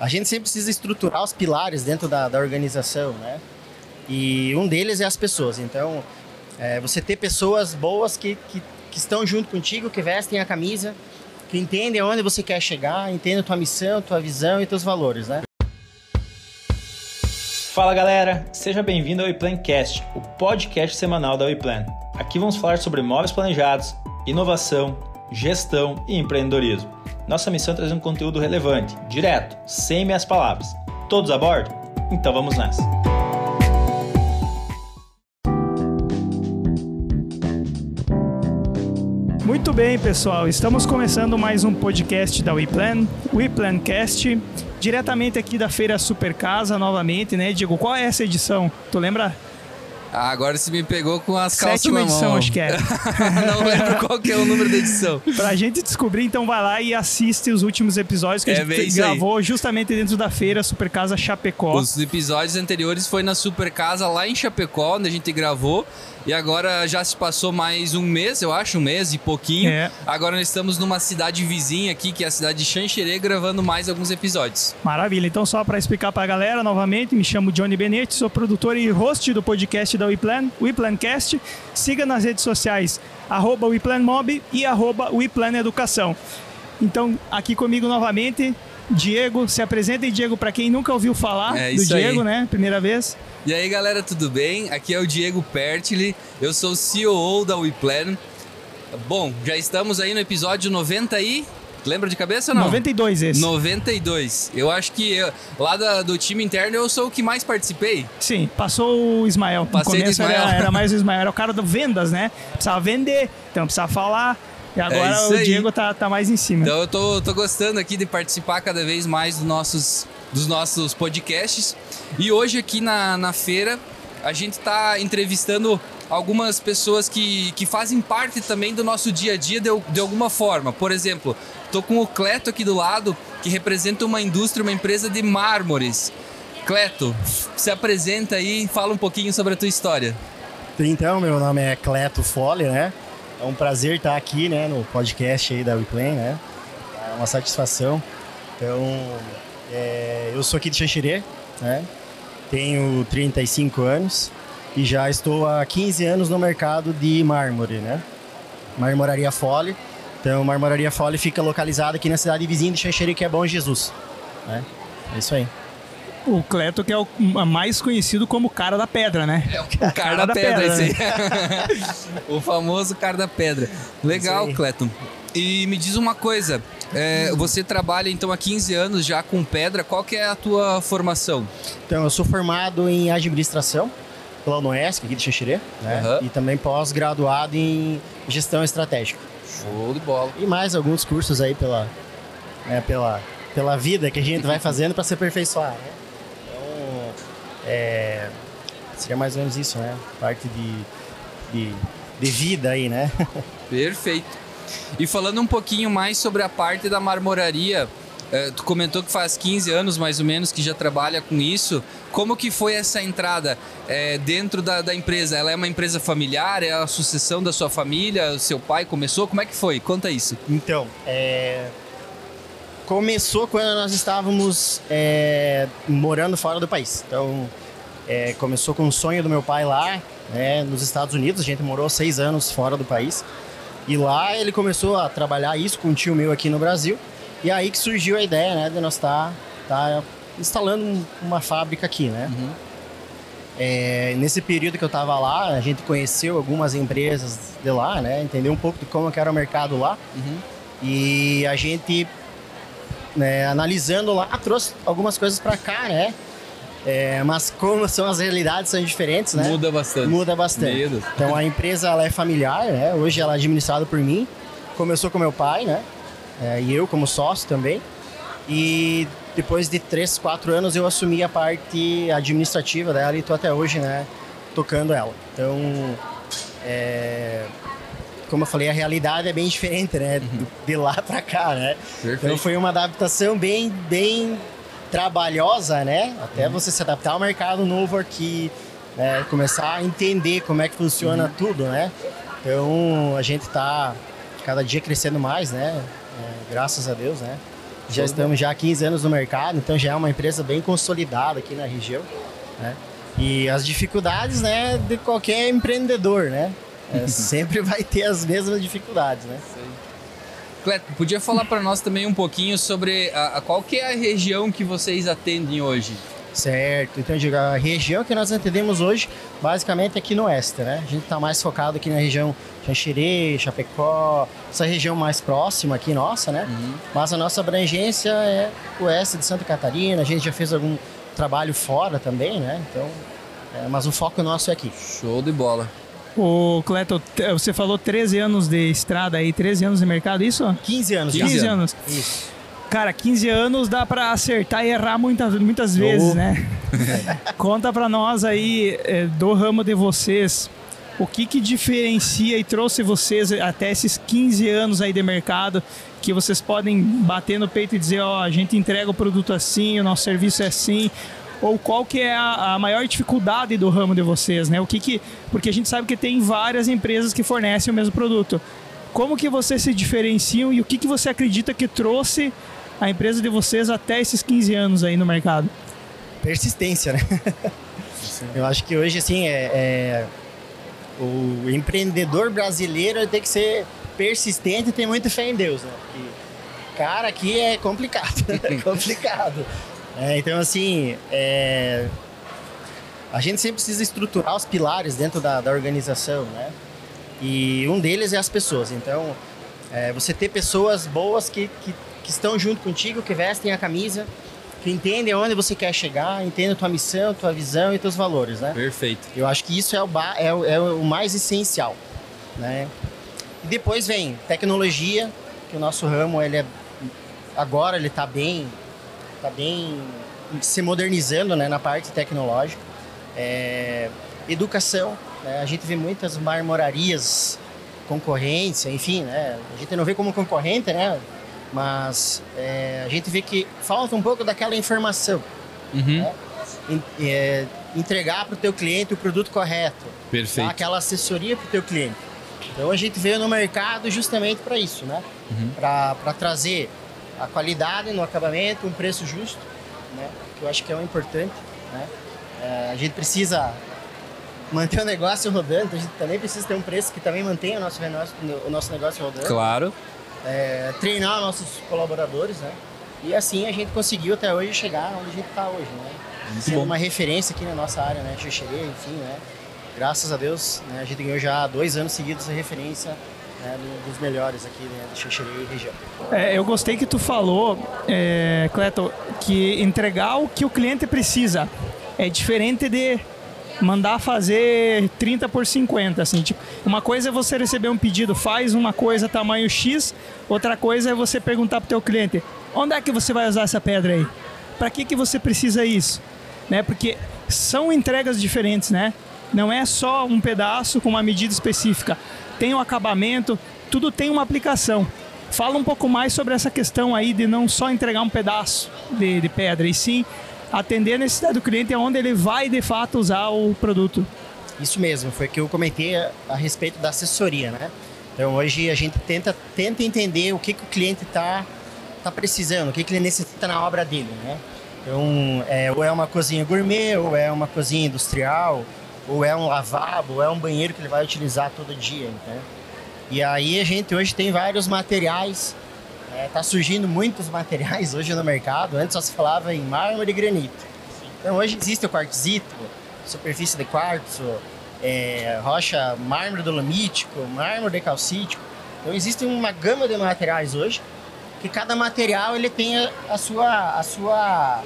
a gente sempre precisa estruturar os pilares dentro da, da organização, né? E um deles é as pessoas. Então, é, você ter pessoas boas que, que, que, estão junto contigo, que vestem a camisa, que entendem aonde você quer chegar, entendem tua missão, tua visão e teus valores, né? Fala galera, seja bem-vindo ao WePlancast, o podcast semanal da WePlan. Aqui vamos falar sobre móveis planejados, inovação, gestão e empreendedorismo. Nossa missão é trazer um conteúdo relevante, direto, sem meias palavras. Todos a bordo? Então vamos nessa. Muito bem, pessoal. Estamos começando mais um podcast da WePlan, WePlancast, diretamente aqui da Feira Super Casa, novamente, né, Diego? Qual é essa edição? Tu lembra? Agora você me pegou com as calças Sétima na edição, mão. acho que é. Não lembro qual que é o número da edição. pra gente descobrir, então vai lá e assiste os últimos episódios que É a gente gravou justamente dentro da feira Super Casa Chapecó. Os episódios anteriores foi na Super Casa lá em Chapecó, onde a gente gravou. E agora já se passou mais um mês, eu acho, um mês e pouquinho. É. Agora nós estamos numa cidade vizinha aqui, que é a cidade de Xanxerê, gravando mais alguns episódios. Maravilha. Então, só para explicar para a galera novamente, me chamo Johnny Benetti, sou produtor e host do podcast da WePlan, WePlancast. Siga nas redes sociais, arroba WePlanMob e arroba WePlanEducação. Então, aqui comigo novamente, Diego. Se apresenta, Diego, para quem nunca ouviu falar É do isso aí. Diego, né? Primeira vez. E aí galera, tudo bem? Aqui é o Diego Pertili, eu sou o CEO da WePlan. Bom, já estamos aí no episódio 90 e... Lembra de cabeça ou não? 92 esse. 92. Eu acho que eu- lá da- do time interno eu sou o que mais participei. Sim, passou o Ismael. Passei no começo Ismael. Era, era mais o Ismael, era o cara do vendas, né? Precisava vender, então precisava falar. E agora isso o aí. Diego tá, tá mais em cima. Então eu tô, tô gostando aqui de participar cada vez mais dos nossos, dos nossos podcasts. E hoje aqui na, na feira a gente tá entrevistando algumas pessoas que, que fazem parte também do nosso dia a dia de, de alguma forma. Por exemplo, tô com o Cleto aqui do lado, que representa uma indústria, uma empresa de mármores. Cleto, se apresenta aí e fala um pouquinho sobre a tua história. Então, meu nome é Cleto Fole, né? É um prazer estar aqui, né, no podcast aí da WePlan, né? É uma satisfação. Então, é, eu sou aqui de Xanxerê, né? Tenho 35 anos e já estou há 15 anos no mercado de mármore, né? Marmoraria Fole. Então, Marmoraria Fole fica localizada aqui na cidade vizinha de Xanxerê, que é Bom Jesus, né? É isso aí. O Cleto, que é o mais conhecido como o cara da pedra, né? É o cara, da, pedra, esse aí. o famoso cara da pedra. Legal. Cleton. E me diz uma coisa, é, você trabalha então há 15 anos já com pedra, qual que é a tua formação? Então, eu sou formado em administração pela UNOESC, aqui de Xanxerê, né? Aham. E também pós-graduado em gestão estratégica. Show de bola. E mais alguns cursos aí pela, né, pela, pela vida que a gente vai fazendo para se aperfeiçoar, né? Então, é, seria mais ou menos isso, né? Parte de, de, de vida aí, né? Perfeito. E falando um pouquinho mais sobre a parte da marmoraria, eh, tu comentou que faz 15 anos mais ou menos que já trabalha com isso. Como que foi essa entrada eh, dentro da, da empresa? Ela é uma empresa familiar? É a sucessão da sua família? O seu pai começou? Como é que foi? Conta isso. Então, é, começou quando nós estávamos é, morando fora do país. Então, é, começou com o sonho do meu pai lá, né, nos Estados Unidos. A gente morou seis anos fora do país. E lá ele começou a trabalhar isso com um tio meu aqui no Brasil. E aí que surgiu a ideia, né, de nós estar tá, instalando um- uma fábrica aqui, né? É, nesse período que eu estava lá, a gente conheceu algumas empresas de lá, né? Entendeu um pouco de como era o mercado lá. E a gente, né, analisando lá, trouxe algumas coisas para cá, né? É, mas como são as realidades são diferentes, né? Muda bastante. Muda bastante. Deus. Então a empresa ela é familiar, né? Hoje ela é administrada por mim. Começou com meu pai, né? É, e eu como sócio também. E depois de três, quatro anos eu assumi a parte administrativa dela e tô até hoje, né? Tocando ela. Então, é, como eu falei, a realidade é bem diferente, né? do- De lá para cá, né? Perfeito. Então foi uma adaptação bem, bem trabalhosa, né? Até Uhum. você se adaptar ao mercado novo aqui, né? começar a entender como é que funciona Uhum. tudo, né? Então a gente tá cada dia crescendo mais, né? É, graças a Deus, né? Já estamos já há 15 anos no mercado, então já é uma empresa bem consolidada aqui na região. Né? E as dificuldades né, de qualquer empreendedor, né? É, sempre vai ter as mesmas dificuldades, né? Cleto, podia falar para nós também um pouquinho sobre a, a, qual que é a região que vocês atendem hoje? Certo, então a região que nós atendemos hoje, basicamente é aqui no oeste, né? A gente está mais focado aqui na região Xanxerê, Chapecó, essa região mais próxima aqui nossa, né? Uhum. Mas a nossa abrangência é o oeste de Santa Catarina, a gente já fez algum trabalho fora também, né? Então, é, mas o foco nosso é aqui. Show de bola. O Cleto, você falou 13 anos de estrada aí, 13 anos de mercado, isso? 15 anos. 15, 15 anos. Isso. Cara, 15 anos dá para acertar e errar muitas, muitas vezes, oh. né? Conta para nós aí é, do ramo de vocês. O que que diferencia e trouxe vocês até esses 15 anos aí de mercado que vocês podem bater no peito e dizer, ó, oh, a gente entrega o produto assim, o nosso serviço é assim, ou qual que é a, a, maior dificuldade do ramo de vocês, né? O que que, porque a gente sabe que tem várias empresas que fornecem o mesmo produto. Como que vocês se diferenciam e o que que você acredita que trouxe a empresa de vocês até esses 15 anos aí no mercado? Persistência, né? Eu acho que hoje, assim, é, é, o empreendedor brasileiro tem que ser persistente e ter muita fé em Deus, né? Porque, cara, aqui é complicado, é complicado. É, então, assim, é... a gente sempre precisa estruturar os pilares dentro da, da organização, né? E um deles é as pessoas. Então, é, você ter pessoas boas que, que, que, estão junto contigo, que vestem a camisa, que entendem onde você quer chegar, entendem a tua missão, tua visão e teus valores, né? Perfeito. Eu acho que isso é o, é o, é o mais essencial, né? E depois vem tecnologia, que o nosso ramo, ele é, agora ele está bem está bem se modernizando né, na parte tecnológica. É, educação, né, a gente vê muitas marmorarias, concorrência, enfim, né, a gente não vê como concorrente, né, mas é, a gente vê que falta um pouco daquela informação. Uhum. Né, é, entregar para o teu cliente o produto correto. Perfeito. Tá, aquela assessoria para o teu cliente. Então a gente veio no mercado justamente para isso, né? Uhum. Para trazer a qualidade no acabamento, um preço justo, né? Que eu acho que é o importante, né? É, a gente precisa manter o negócio rodando, a gente também precisa ter um preço que também mantenha o nosso, o nosso negócio rodando. Claro. É, treinar nossos colaboradores, né? E assim a gente conseguiu até hoje chegar onde a gente está hoje, né? Muito Sendo bom. uma referência aqui na nossa área, né? Xuxerê, enfim, né? Graças a Deus, né? a gente ganhou já dois anos seguidos essa referência né, dos melhores aqui né, de e região. É, eu gostei que tu falou, é, Cleto, que entregar o que o cliente precisa é diferente de mandar fazer 30 por 50, assim, tipo, uma coisa é você receber um pedido, faz uma coisa tamanho X, outra coisa é você perguntar pro teu cliente, onde é que você vai usar essa pedra aí? Para que que você precisa isso? Né? Porque são entregas diferentes, né? Não é só um pedaço com uma medida específica tem o um acabamento, tudo tem uma aplicação. Fala um pouco mais sobre essa questão aí de não só entregar um pedaço de, de pedra, e sim atender a necessidade do cliente onde ele vai de fato usar o produto. Isso mesmo, foi que eu comentei a, a respeito da assessoria, né? Então hoje a gente tenta, tenta entender o que, que o cliente está tá precisando, o que, que ele necessita na obra dele, né? Então, é, ou é uma cozinha gourmet, ou é uma cozinha industrial, ou é um lavabo, ou é um banheiro que ele vai utilizar todo dia, né? E aí a gente hoje tem vários materiais, é, tá surgindo muitos materiais hoje no mercado. Antes só se falava em mármore e granito. Então hoje existe o quartzito, superfície de quartzo, é, rocha mármore dolomítico, mármore decalcítico. Então existe uma gama de materiais hoje que cada material ele tem a, a sua a sua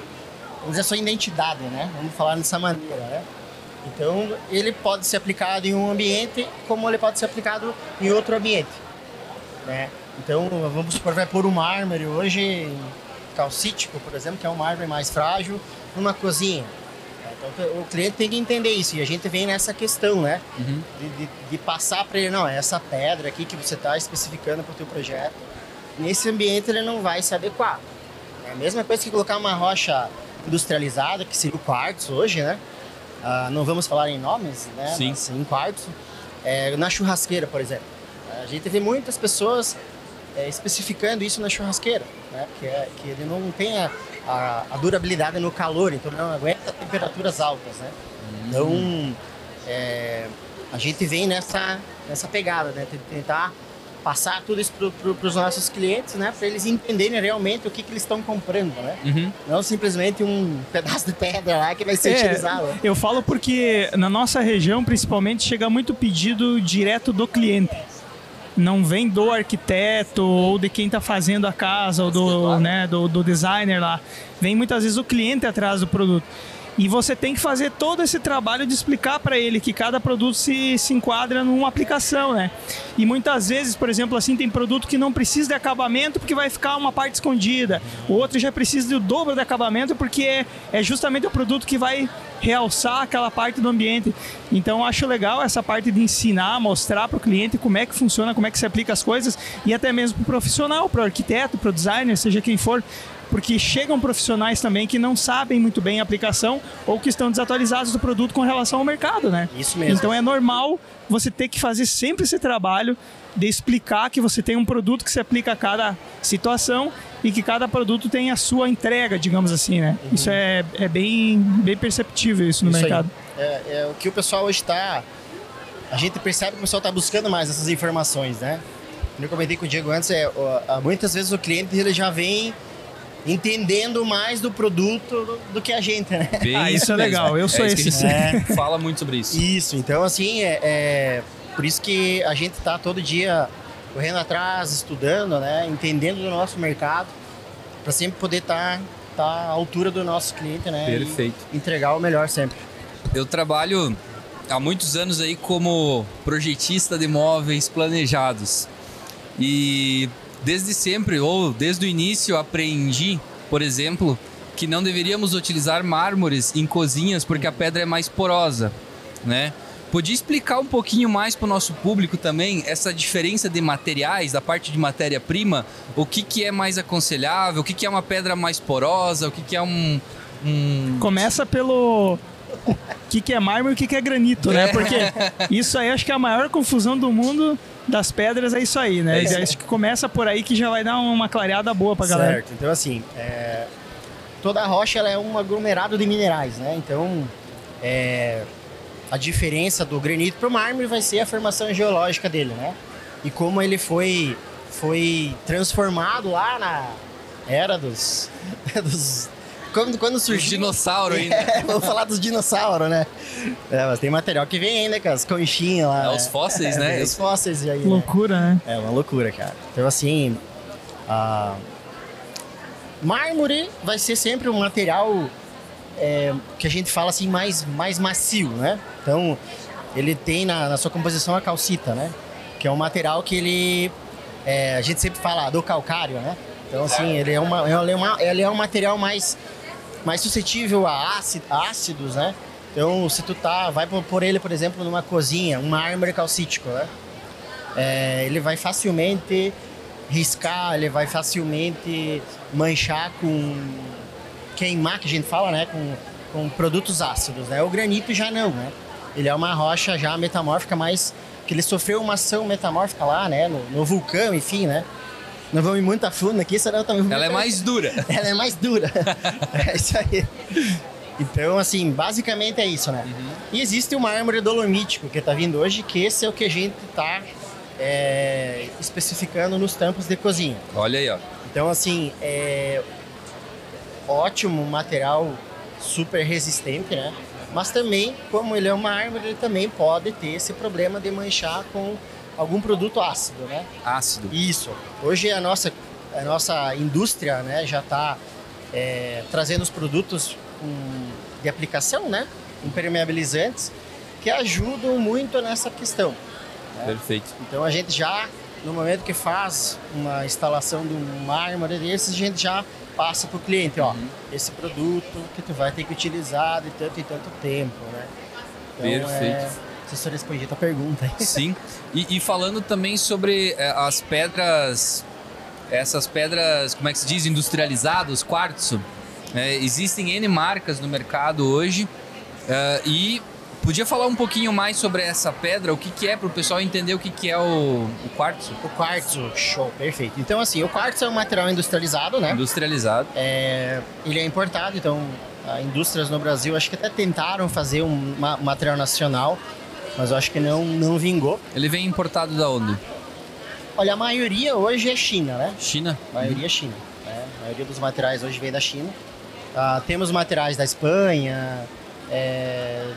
vamos dizer, a sua identidade, né? Vamos falar dessa maneira, né? Então, ele pode ser aplicado em um ambiente, como ele pode ser aplicado em outro ambiente. Né? Então, vamos supor, vai pôr um mármore hoje, calcítico, por exemplo, que é um mármore mais frágil, numa cozinha. Então, o cliente tem que entender isso. E a gente vem nessa questão, né? Uhum. De, de, de, passar para ele, não, é essa pedra aqui que você está especificando para o teu projeto. Nesse ambiente ele não vai se adequar. É a mesma coisa que colocar uma rocha industrializada, que seria o quartzo hoje, né? Uh, não vamos falar em nomes, né? Sim. Mas em quartos. É, na churrasqueira, por exemplo. A gente vê muitas pessoas é, especificando isso na churrasqueira, né? Que, é, que ele não tem a, a, a durabilidade no calor, então não aguenta temperaturas altas, né? Então, é, a gente vem nessa, nessa pegada, né? Tentar passar tudo isso para os nossos clientes, né? Para eles entenderem realmente o que, que eles estão comprando, né? Uhum. Não simplesmente um pedaço de pedra lá que vai ser É, utilizado. eu falo porque na nossa região, principalmente, chega muito pedido direto do cliente. Não vem do arquiteto ou de quem está fazendo a casa ou do, né, do, do designer lá. Vem muitas vezes o cliente atrás do produto. E você tem que fazer todo esse trabalho de explicar para ele que cada produto se, se enquadra numa aplicação, né? E muitas vezes, por exemplo, assim, tem produto que não precisa de acabamento porque vai ficar uma parte escondida. O outro já precisa do dobro de acabamento porque é, é justamente o produto que vai realçar aquela parte do ambiente. Então acho legal essa parte de ensinar, mostrar para o cliente como é que funciona, como é que se aplica as coisas e até mesmo para o profissional, para o arquiteto, para o designer, seja quem for, porque chegam profissionais também que não sabem muito bem a aplicação ou que estão desatualizados do produto com relação ao mercado, né? Isso mesmo. Então é normal você ter que fazer sempre esse trabalho de explicar que você tem um produto que se aplica a cada situação e que cada produto tem a sua entrega, digamos assim, né? Isso é, é bem, bem perceptível isso no Isso mercado. É, é o que o pessoal hoje está. A gente percebe que o pessoal está buscando mais essas informações, né? Como eu comentei com o Diego antes, é, ó, muitas vezes o cliente ele já vem entendendo mais do produto do, que a gente, né? Bem Ah, isso é legal, eu sou isso que esse. a gente Fala muito sobre isso. Isso, então assim, é, é por isso que a gente está todo dia correndo atrás, estudando, né? Entendendo do nosso mercado, para sempre poder estar tá, tá à altura do nosso cliente, né? e Perfeito. entregar o melhor sempre. Eu trabalho há muitos anos aí como projetista de móveis planejados. E desde sempre, ou desde o início, aprendi, por exemplo, que não deveríamos utilizar mármores em cozinhas porque a pedra é mais porosa, né? Podia explicar um pouquinho mais para o nosso público também essa diferença de materiais, da parte de matéria-prima, o que, que é mais aconselhável, o que, que é uma pedra mais porosa, o que, que é um, um Começa pelo o que, que é mármore e o que, que é granito, né? É. Porque isso aí acho que é a maior confusão do mundo das pedras é isso aí, né? É isso aí. acho que começa por aí que já vai dar uma clareada boa pra galera. Certo. Então, assim, é, toda rocha ela é um aglomerado de minerais, né? Então, é, a diferença do granito para o mármore vai ser a formação geológica dele, né? E como ele foi, foi transformado lá na era dos... dos quando, quando surgiu... dinossauro ainda. É, vamos falar dos dinossauros, né? É, mas tem material que vem ainda com as conchinhas lá. É, né? os fósseis, né? Os fósseis aí, né? Loucura, né? É uma loucura, cara. Então, assim, a... mármore vai ser sempre um material é, que a gente fala assim mais, mais macio, né? Então, ele tem na, na sua composição a calcita, né? Que é um material que ele... é, a gente sempre fala do calcário, né? Então, assim, ele é, uma, ele é, uma, ele é um material mais, mais suscetível a áci- ácidos, né? Então, se tu tá, vai por ele, por exemplo, numa cozinha, um mármore calcítico, né? É, ele vai facilmente riscar, ele vai facilmente manchar com queimar, que a gente fala, né? Com, com produtos ácidos, né? O granito já não, né? Ele é uma rocha já metamórfica, mas que ele sofreu uma ação metamórfica lá, né? No, no vulcão, enfim, né? Não vamos muito a fundo aqui, senão também... Ela é mais dura. Ela é mais dura. é isso aí. Então, assim, basicamente é isso, né? E existe o mármore dolomítico que tá vindo hoje, que esse é o que a gente tá é, especificando nos tampos de cozinha. Olha aí, ó. Então, assim, é ótimo material, super resistente, né? Mas também, como ele é um mármore, ele também pode ter esse problema de manchar com algum produto ácido, né? Ácido. Isso. Hoje a nossa, a nossa indústria né, já está trazendo os produtos com- de aplicação, né? Impermeabilizantes, que ajudam muito nessa questão. Perfeito. Então a gente já, no momento que faz uma instalação de um mármore desses, a gente já passa para o cliente, ó, esse produto que tu vai ter que utilizar de tanto e tanto tempo, né? Então, Perfeito. É, se o senhor responde a pergunta. Sim. E, e falando também sobre eh, as pedras, essas pedras, como é que se diz, industrializadas, quartzo. né? existem N marcas no mercado hoje eh, e Podia falar um pouquinho mais sobre essa pedra, o que, que é, para o pessoal entender o que, que é o, o quartzo? O quartzo, show, perfeito. Então, assim, o quartzo é um material industrializado, né? Industrializado. É, ele é importado, então, indústrias no Brasil acho que até tentaram fazer um material nacional, mas eu acho que não, não vingou. Ele vem importado da onde? Olha, a maioria hoje é China, né? China? A maioria uhum. é China. Né? A maioria dos materiais hoje vem da China. Uh, temos materiais da Espanha, é...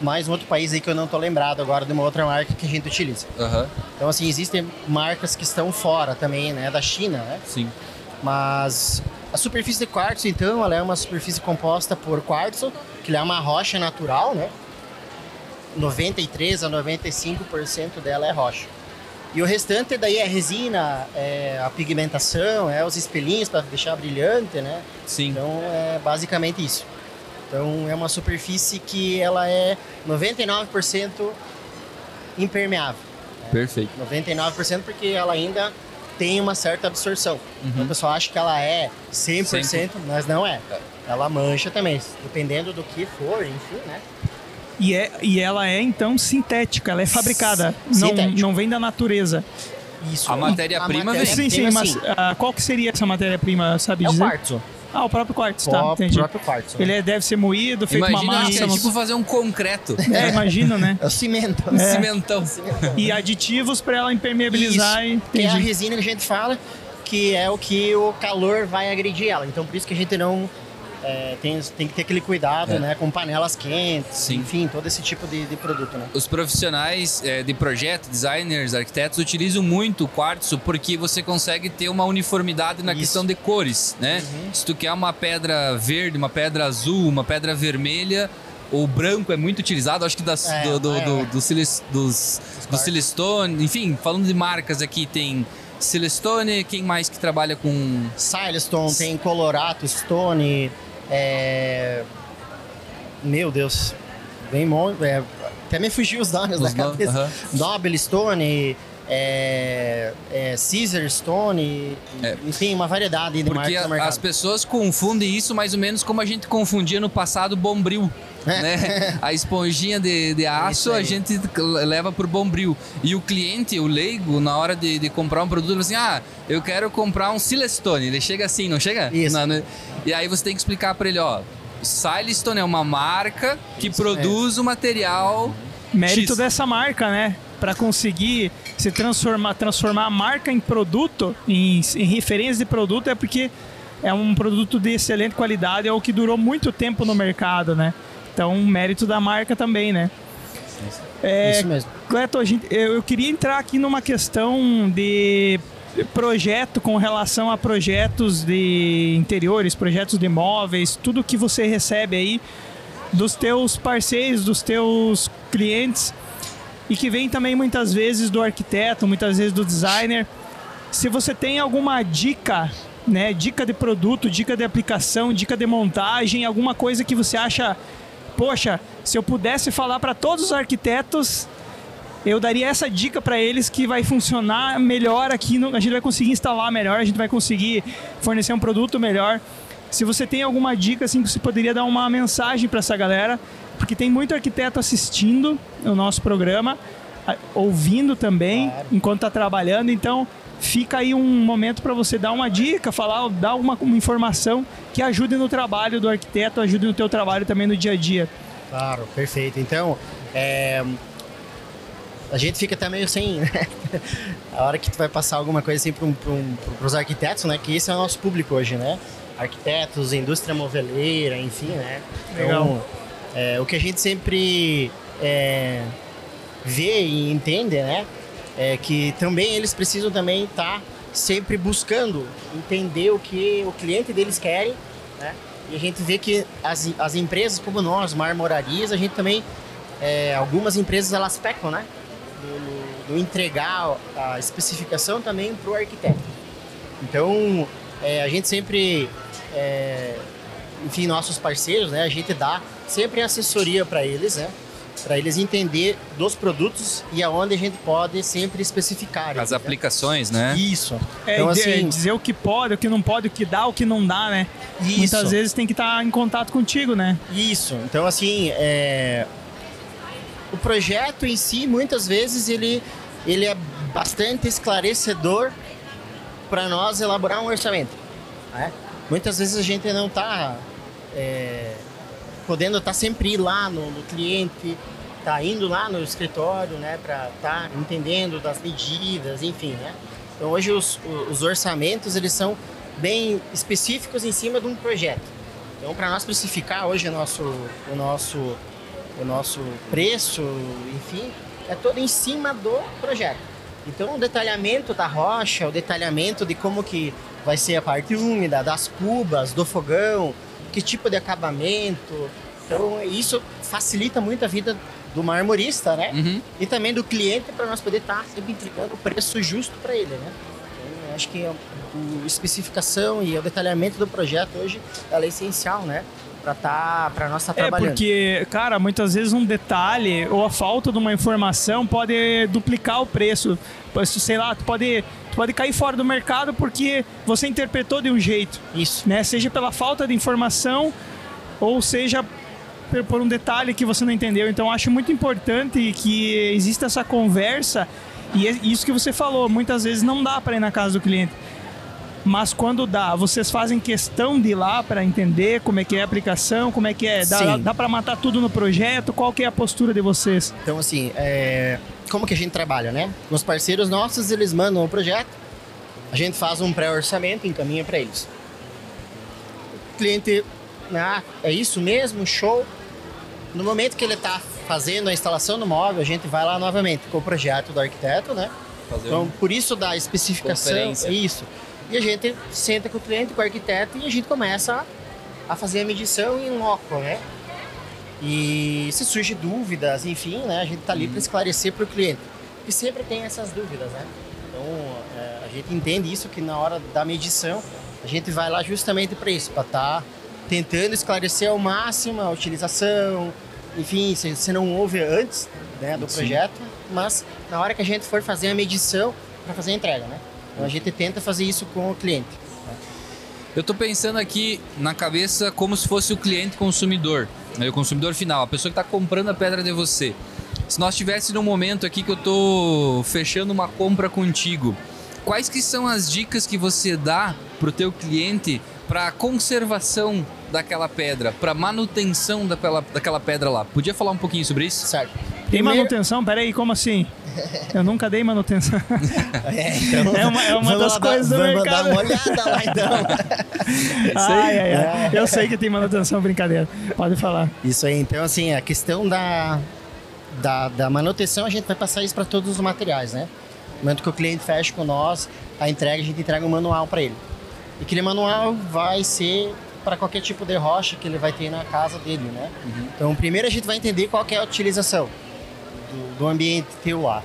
mais um outro país aí que eu não tô lembrado agora de uma outra marca que a gente utiliza. Uhum. Então, assim, existem marcas que estão fora também, né? Da China, né? Sim. Mas a superfície de quartzo, então, ela é uma superfície composta por quartzo, que é uma rocha natural, né? 93 a 95% dela é rocha. E o restante daí é resina, é a pigmentação, é os espelhinhos para deixar brilhante, né? Sim. Então é basicamente isso. Então é uma superfície que ela é 99% impermeável. Perfeito. 99% porque ela ainda tem uma certa absorção. Uhum. Então o pessoal acha que ela é 100%, 100%. mas não é. Ela mancha também, dependendo do que for, enfim, né? E, é, e ela é, então, sintética, ela é fabricada, não, não vem da natureza. Isso. A matéria-prima vem. Sim, sim, mas uh, qual que seria essa matéria-prima, sabe é dizer? O quartzo. Ah, o próprio quartzo, tá, entendi. O próprio quartzo. Ele é, deve ser moído, feito Imagina uma massa. É tipo fazer um concreto. É, imagino, né? É o cimento. É. Cimentão. E aditivos para ela impermeabilizar. Isso, e... que é a resina que a gente fala, que é o que o calor vai agredir ela. Então, por isso que a gente não é, tem, tem que ter aquele cuidado, é. né? Com panelas quentes, Sim. enfim, todo esse tipo de, de produto, né? Os profissionais é, de projeto, designers, arquitetos, utilizam muito o quartzo porque você consegue ter uma uniformidade na Isso. questão de cores, né? Uhum. Se tu quer uma pedra verde, uma pedra azul, uma pedra vermelha, o branco é muito utilizado, acho que das, é, do, do, é, do, do, silis, dos, do Silestone, enfim, falando de marcas aqui, tem Silestone, quem mais que trabalha com... Silestone, tem Colorato Stone, é... Meu Deus. Bem bom. É... Até me fugiu os nomes os da cabeça. Uh -huh. Nobel Stone, é, é, Caesar Stone, é. enfim, uma variedade de Porque marcas as pessoas confundem isso mais ou menos como a gente confundia no passado Bombril. É. Né? A esponjinha de, de aço a gente leva por Bombril. E o cliente, o leigo, na hora de, de comprar um produto, ele assim: Ah, eu quero comprar um Silestone. Ele chega assim, não chega? Isso. Não, né? E aí você tem que explicar para ele: Ó, Silestone é uma marca que isso, produz o material. Mérito X. dessa marca, né? para conseguir se transformar, transformar a marca em produto, em, em referência de produto, é porque é um produto de excelente qualidade, é o que durou muito tempo no mercado, né? Então, mérito da marca também, né? É, Isso mesmo. Cleto, gente, eu, eu queria entrar aqui numa questão de projeto com relação a projetos de interiores, projetos de imóveis, tudo que você recebe aí dos teus parceiros, dos teus clientes e que vem também muitas vezes do arquiteto, muitas vezes do designer. Se você tem alguma dica, né, dica de produto, dica de aplicação, dica de montagem, alguma coisa que você acha, poxa, se eu pudesse falar para todos os arquitetos, eu daria essa dica para eles que vai funcionar melhor aqui, a gente vai conseguir instalar melhor, a gente vai conseguir fornecer um produto melhor. Se você tem alguma dica assim que você poderia dar uma mensagem para essa galera, porque tem muito arquiteto assistindo o nosso programa, ouvindo também claro. enquanto está trabalhando. Então, fica aí um momento para você dar uma dica, falar, dar uma, uma, informação que ajude no trabalho do arquiteto, ajude no teu trabalho também no dia a dia. Claro, perfeito. Então, é, a gente fica até meio sem, né? a hora que tu vai passar alguma coisa assim para um, os arquitetos, né? Que esse é o nosso público hoje, né? Arquitetos, indústria moveleira, enfim, né? Então, é, o que a gente sempre é, vê e entende, né? É que também eles precisam também estar tá sempre buscando entender o que o cliente deles querem, né? E a gente vê que as, as empresas como nós, Marmorarias, a gente também, é, algumas empresas elas pecam, né? Do, do entregar a especificação também para o arquiteto. Então, é, a gente sempre, é, enfim, nossos parceiros, né? A gente dá sempre assessoria para eles, né? para eles entender dos produtos e aonde a gente pode sempre especificar. As eles, né? aplicações, né? Isso. É, então, assim, dizer o que pode, o que não pode, o que dá, o que não dá, né? Isso. Muitas vezes tem que estar em contato contigo, né? Isso. Então, assim, é... o projeto em si, muitas vezes, ele, ele é bastante esclarecedor para nós elaborar um orçamento. né? Muitas vezes a gente não está podendo estar sempre ir lá no, no cliente, tá indo lá no escritório, né, para estar entendendo das medidas, enfim, né. Então hoje os, os orçamentos eles são bem específicos em cima de um projeto. Então para nós especificar hoje o nosso o nosso o nosso preço, enfim, é todo em cima do projeto. Então o detalhamento da rocha, o detalhamento de como que vai ser a parte úmida, das cubas, do fogão, que tipo de acabamento. Então isso facilita muito a vida do marmorista, né? Uhum. E também do cliente para nós poder estar sempre entregando o preço justo para ele, né? Então, acho que a especificação e o detalhamento do projeto hoje é essencial, né? Para tá, para nós estar É trabalhando. porque, cara, muitas vezes um detalhe ou a falta de uma informação pode duplicar o preço. Sei lá, tu pode, pode cair fora do mercado porque você interpretou de um jeito, Isso. né? Seja pela falta de informação ou seja por- por um detalhe que você não entendeu. Então, acho muito importante que exista essa conversa e é isso que você falou. Muitas vezes não dá para ir na casa do cliente. Mas quando dá, vocês fazem questão de ir lá para entender como é que é a aplicação, como é que é, dá, Sim. dá para matar tudo no projeto, qual que é a postura de vocês? Então, assim, é, como que a gente trabalha, né? Os parceiros nossos, eles mandam o projeto, a gente faz um pré-orçamento e encaminha para eles. O cliente, ah, é isso mesmo? Show. No momento que ele está fazendo a instalação do móvel, a gente vai lá novamente com o projeto do arquiteto, né? Fazer Então, um- por isso da especificação, isso. E a gente senta com o cliente, com o arquiteto, e a gente começa a, fazer a medição em loco, né? E se surge dúvidas, enfim, né? A gente tá ali para esclarecer para o cliente. E sempre tem essas dúvidas, né? Então, é, a gente entende isso que na hora da medição, a gente vai lá justamente para isso, para estar tentando esclarecer ao máximo a utilização, enfim, se, se não houve antes né, do Sim. projeto, mas na hora que a gente for fazer a medição para fazer a entrega, né? Então a gente tenta fazer isso com o cliente. Eu tô pensando aqui na cabeça como se fosse o cliente consumidor, né, o consumidor final, a pessoa que tá comprando a pedra de você. Se nós estivéssemos num momento aqui que eu tô fechando uma compra contigo, quais que são as dicas que você dá pro teu cliente para conservação daquela pedra, para manutenção daquela, daquela pedra lá? Podia falar um pouquinho sobre isso? Certo? Tem manutenção? Peraí, como assim? Eu nunca dei manutenção. É, então, É uma- é uma das lá coisas do vamos mercado. dar uma olhada lá então. ai, ai, ai. Eu sei que tem manutenção, brincadeira. Pode falar. Isso aí, então assim, a questão da, da, da manutenção, a gente vai passar isso para todos os materiais, né? No momento que o cliente fecha com nós, a entrega, a gente entrega um manual para ele. E aquele manual vai ser para qualquer tipo de rocha que ele vai ter na casa dele, né? Então, primeiro a gente vai entender qual que é a utilização do, do ambiente teu lá.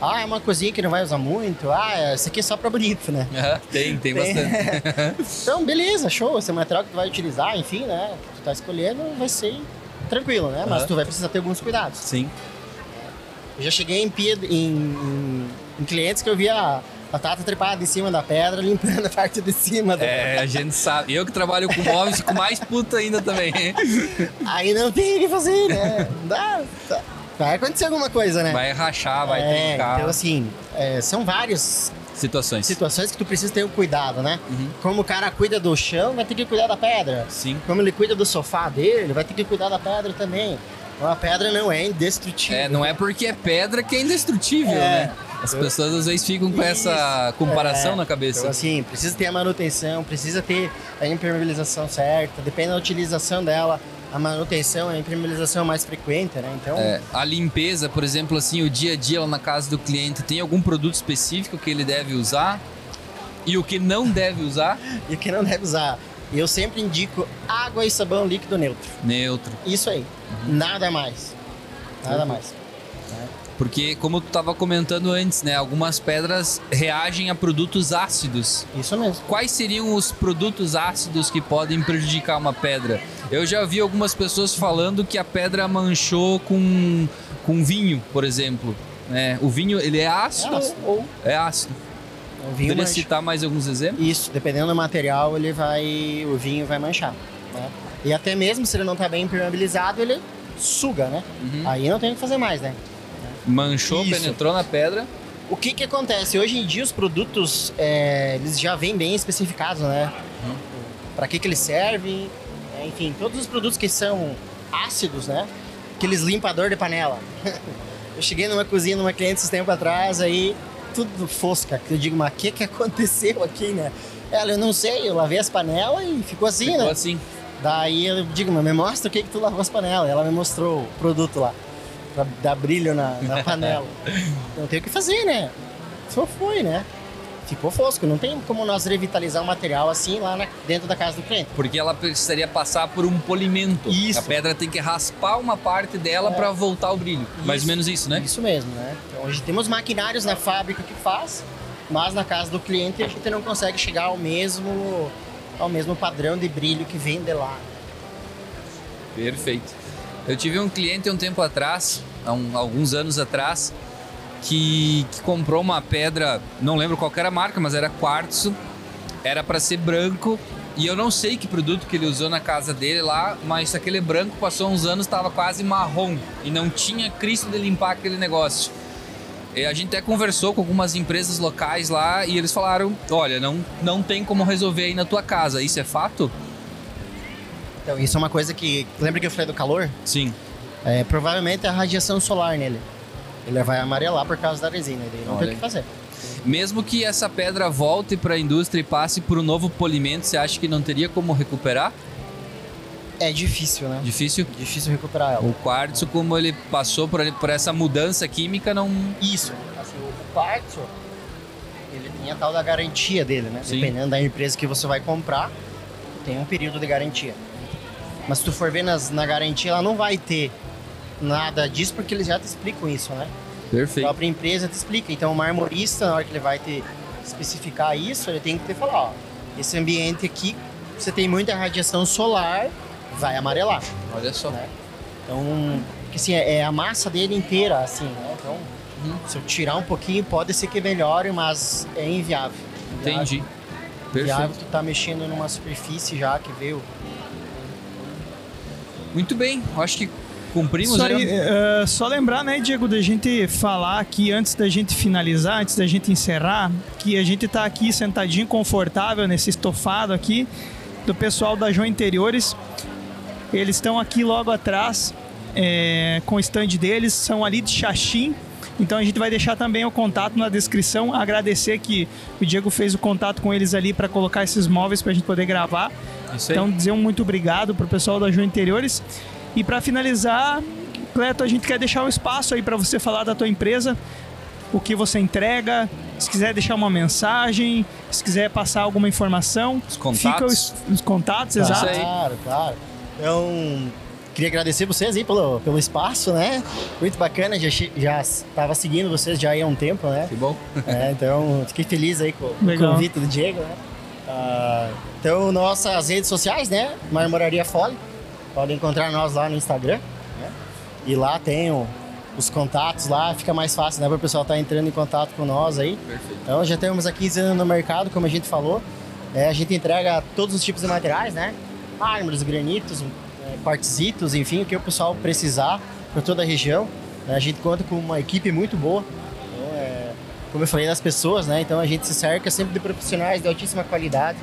Ah, é uma cozinha que não vai usar muito. Ah, isso aqui é só para bonito, né? Ah, tem, tem Tem. bastante. Então, beleza, show. Esse material que tu vai utilizar, enfim, né? Que tu tá escolhendo, vai ser tranquilo, né? Mas Aham. tu vai precisar ter alguns cuidados. Sim. Eu já cheguei em, em, em, clientes que eu via a batata trepada em cima da pedra, limpando a parte de cima. da- É, a gente sabe. Eu que trabalho com móveis fico mais puta ainda também. Aí não tem o que fazer, né? Não dá. Vai acontecer alguma coisa, né? Vai rachar, vai é, trincar. Então, assim, é, são várias Situações. situações que tu precisa ter o cuidado, né? Uhum. Como o cara cuida do chão, vai ter que cuidar da pedra. Sim. Como ele cuida do sofá dele, vai ter que cuidar da pedra também. Então, a pedra não é indestrutível. É, não é porque é pedra que é indestrutível, É. né? As pessoas às vezes ficam com essa Isso. comparação É. na cabeça. Então, assim, precisa ter a manutenção, precisa ter a impermeabilização certa, depende da utilização dela. A manutenção, a impermeabilização mais frequente, né? Então, É, a limpeza, por exemplo, assim, o dia a dia lá na casa do cliente, tem algum produto específico que ele deve usar? E o que não deve usar? e o que não deve usar? Eu sempre indico água e sabão líquido neutro. Neutro. Isso aí. Uhum. Nada mais. Nada mais. Porque, como tu estava comentando antes, né? Algumas pedras reagem a produtos ácidos. Isso mesmo. Quais seriam os produtos ácidos que podem prejudicar uma pedra? Eu já vi algumas pessoas falando que a pedra manchou com, com vinho, por exemplo. É, o vinho, ele é ácido, É ácido. ou é ácido? O vinho Poderia mancha. citar mais alguns exemplos? Isso, dependendo do material, ele vai. O vinho vai manchar. Né? E até mesmo se ele não tá bem impermeabilizado, ele suga, né? Uhum. Aí não tem o que fazer mais, né? Manchou, Isso. penetrou na pedra. O que que acontece? Hoje em dia os produtos, é, eles já vêm bem especificados, né? Para que que eles servem, é, enfim, todos os produtos que são ácidos, né? Aqueles limpador de panela. Eu cheguei numa cozinha numa cliente esses tempos atrás, aí tudo fosca. Eu digo, mas o que que aconteceu aqui, né? Ela, eu não sei, eu lavei as panelas e ficou assim, Ficou né? assim. Daí eu digo, mas me mostra o que que tu lavou as panelas. Ela me mostrou o produto lá, pra dar brilho na, na panela. não tem o que fazer, né? Só foi, né? Ficou fosco, não tem como nós revitalizar o material assim lá na- dentro da casa do cliente. Porque ela precisaria passar por um polimento. Isso. A pedra tem que raspar uma parte dela É. pra voltar o brilho. Mais ou Isso. menos isso, né? Isso mesmo, né? Então, hoje temos maquinários na fábrica que faz, mas na casa do cliente a gente não consegue chegar ao mesmo ao mesmo padrão de brilho que vem de lá. Perfeito. Eu tive um cliente um tempo atrás, há um- alguns anos atrás, que, que comprou uma pedra, não lembro qual era a marca, mas era quartzo, era para ser branco. E eu não sei que produto que ele usou na casa dele lá, mas aquele branco passou uns anos, estava quase marrom e não tinha Cristo de limpar aquele negócio. E a gente até conversou com algumas empresas locais lá e eles falaram: olha, não, não tem como resolver aí na tua casa. Isso é fato? Então, isso é uma coisa que. Lembra que eu falei do calor? Sim. É, provavelmente é a radiação solar nele. Ele vai amarelar por causa da resina, daí não Olha tem o que fazer. Mesmo que essa pedra volte para a indústria e passe por um novo polimento, você acha que não teria como recuperar? É difícil, né? Difícil. Difícil recuperar ela. O quartzo, como ele passou por, por essa mudança química, não. Isso. Assim, o quartzo, ele tem a tal da garantia dele, né? Sim. Dependendo da empresa que você vai comprar, tem um período de garantia. Mas se tu for ver nas, na garantia, ela não vai ter nada disso, porque eles já te explicam isso, né? A Perfeito. própria empresa te explica. Então, o marmorista, na hora que ele vai te especificar isso, ele tem que te falar, ó, esse ambiente aqui, você tem muita radiação solar, vai amarelar, Olha só. né? Então, porque, assim, é é a massa dele inteira, assim, né? Então, se eu tirar um pouquinho, pode ser que melhore, mas é inviável. Entendi. Inviável, Perfeito. tu tá mexendo numa superfície já que veio. Muito bem. Acho que cumprimos Só, aí. aí, eh, só lembrar, né, Diego, da gente falar aqui antes da gente finalizar, antes da gente encerrar, que a gente tá aqui sentadinho, confortável nesse estofado aqui do pessoal da João Interiores. Eles estão aqui logo atrás eh, com o stand deles, são ali de Xaxim. Então a gente vai deixar também o contato na descrição. Agradecer que o Diego fez o contato com eles ali para colocar esses móveis para a gente poder gravar. Então, dizer um muito obrigado pro pessoal da João Interiores. E para finalizar, Cleto, a gente quer deixar um espaço aí para você falar da tua empresa, o que você entrega, se quiser deixar uma mensagem, se quiser passar alguma informação. Os contatos. Fica os, os contatos, exato. Claro, claro. Então, queria agradecer vocês aí pelo, pelo espaço, né? Muito bacana, já, já estava seguindo vocês já aí há um tempo, né? Que bom. É, então, fiquei feliz aí com, com o convite do Diego, né? Ah, então, nossas redes sociais, né? Marmoraria Fole. Podem encontrar nós lá no Instagram. né? E lá tem o- os contatos lá, fica mais fácil, né? Para o pessoal estar entrando em contato com nós aí. Perfeito. Então, já temos há 15 anos no mercado, como a gente falou. É, a gente entrega todos os tipos de materiais, né? Mármores, granitos, é, quartzitos, enfim, o que o pessoal precisar para toda a região. né? A gente conta com uma equipe muito boa. Então, é, como eu falei das pessoas, né? Então a gente se cerca sempre de profissionais de altíssima qualidade.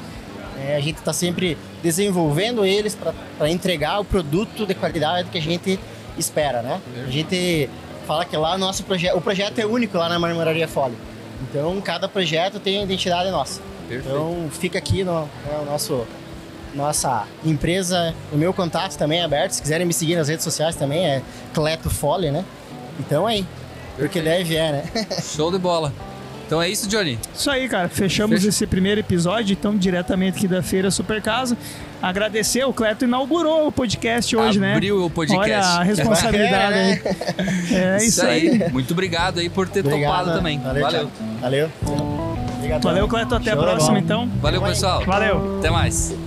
É, a gente está sempre desenvolvendo eles para entregar o produto de qualidade que a gente espera, né? A gente fala que lá o nosso projeto, o projeto é único lá na Marmoraria Fole. Então cada projeto tem a identidade nossa. Perfeito. Então fica aqui no, no nosso nossa empresa, o meu contato também é aberto. Se quiserem me seguir nas redes sociais também é Cleto Fole, né? Então aí, porque deve é, né? Show de bola. Então é isso, Johnny. Isso aí, cara. Fechamos Fecha. esse primeiro episódio, então, diretamente aqui da Feira Super Casa. Agradecer, o Cleto inaugurou o podcast hoje, né? Abriu o podcast. Olha a responsabilidade É, aí. É isso aí. Muito obrigado aí por ter Obrigado, topado né? também. Valeu. Valeu. Valeu. Obrigadão. Valeu, Cleto. Até a Show de próxima, então. Valeu, aí. pessoal. Valeu. Até mais.